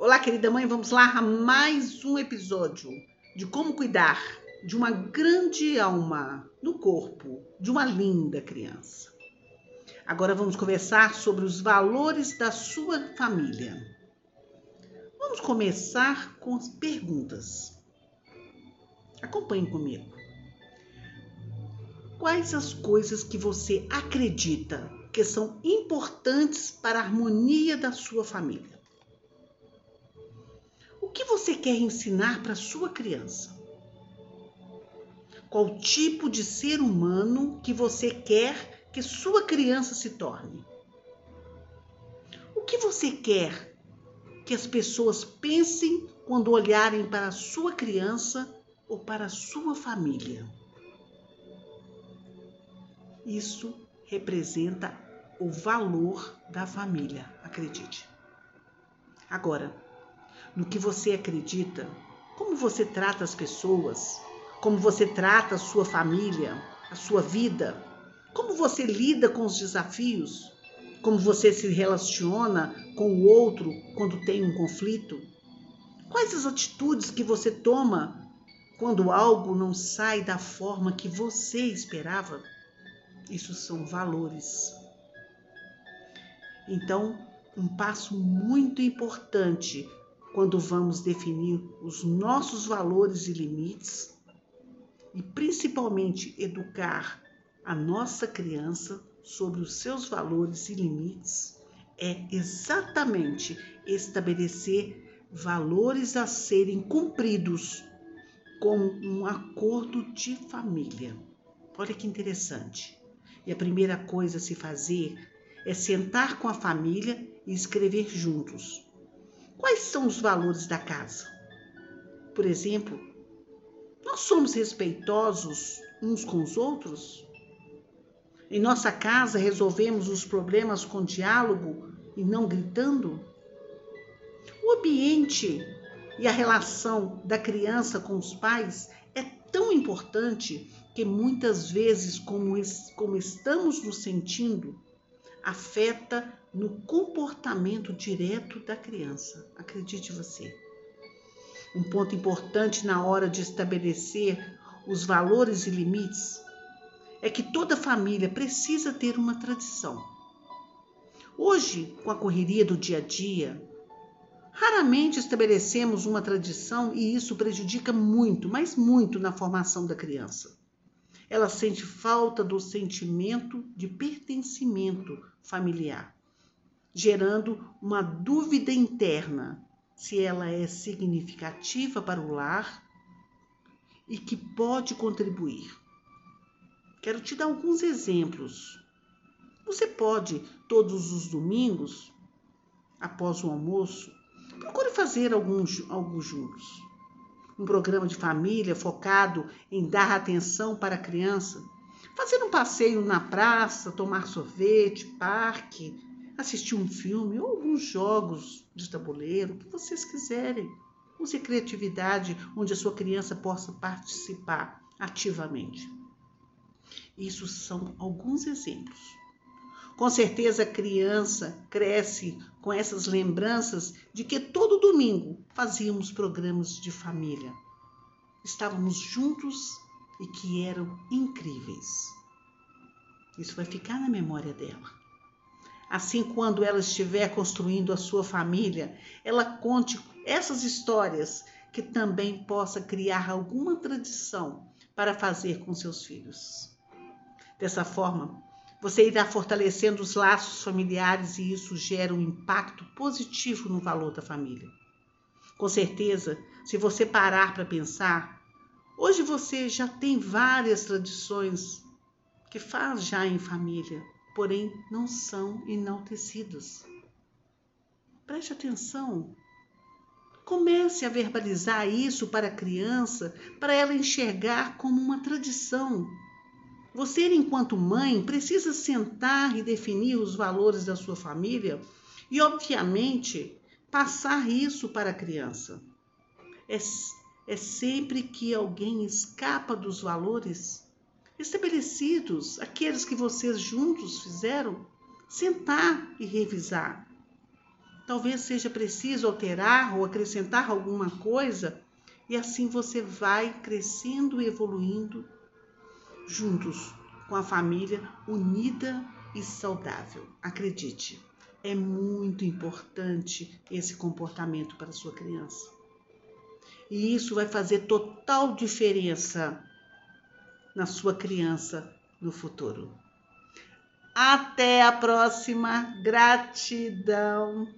Olá, querida mãe, vamos lá a mais um episódio de como cuidar de uma grande alma no corpo de uma linda criança. Agora vamos conversar sobre os valores da sua família. Vamos começar com as perguntas. Acompanhe comigo. Quais as coisas que você acredita que são importantes para a harmonia da sua família? O que você quer ensinar para sua criança? Qual tipo de ser humano que você quer que sua criança se torne? O que você quer que as pessoas pensem quando olharem para a sua criança ou para a sua família? Isso representa o valor da família, acredite. Agora, no que você acredita, como você trata as pessoas, como você trata a sua família, a sua vida, como você lida com os desafios, como você se relaciona com o outro quando tem um conflito, quais as atitudes que você toma quando algo não sai da forma que você esperava. Isso são valores. Então, um passo muito importante quando vamos definir os nossos valores e limites e principalmente educar a nossa criança sobre os seus valores e limites é exatamente estabelecer valores a serem cumpridos com um acordo de família. Olha que interessante. E a primeira coisa a se fazer é sentar com a família e escrever juntos Quais são os valores da casa? Por exemplo, nós somos respeitosos uns com os outros? Em nossa casa resolvemos os problemas com diálogo e não gritando? O ambiente e a relação da criança com os pais é tão importante que muitas vezes, como, como estamos nos sentindo, afeta no comportamento direto da criança. Acredite você. Um ponto importante na hora de estabelecer os valores e limites é que toda família precisa ter uma tradição. Hoje, com a correria do dia a dia, raramente estabelecemos uma tradição e isso prejudica muito, mas muito na formação da criança. Ela sente falta do sentimento de pertencimento familiar gerando uma dúvida interna se ela é significativa para o lar e que pode contribuir. Quero te dar alguns exemplos. Você pode, todos os domingos, após o almoço, procure fazer alguns, alguns juntos. Um programa de família focado em dar atenção para a criança. Fazer um passeio na praça, tomar sorvete, parque, assistir um filme ou alguns jogos de tabuleiro, o que vocês quiserem. Use criatividade onde a sua criança possa participar ativamente. Isso são alguns exemplos. Com certeza a criança cresce com essas lembranças de que todo domingo fazíamos programas de família. Estávamos juntos e que eram incríveis. Isso vai ficar na memória dela. Assim, quando ela estiver construindo a sua família, ela conte essas histórias que também possa criar alguma tradição para fazer com seus filhos. Dessa forma, você irá fortalecendo os laços familiares e isso gera um impacto positivo no valor da família. Com certeza, se você parar para pensar, hoje você já tem várias tradições que faz já em família porém não são enaltecidos. Preste atenção. Comece a verbalizar isso para a criança, para ela enxergar como uma tradição. Você, enquanto mãe, precisa sentar e definir os valores da sua família e, obviamente, passar isso para a criança. É, é sempre que alguém escapa dos valores, estabelecidos, aqueles que vocês juntos fizeram, sentar e revisar. talvez seja preciso alterar ou acrescentar alguma coisa, e assim você vai crescendo e evoluindo juntos com a família unida e saudável. Acredite, é muito importante esse comportamento para sua criança. E isso vai fazer total diferença na sua criança no futuro. Até a próxima. Gratidão.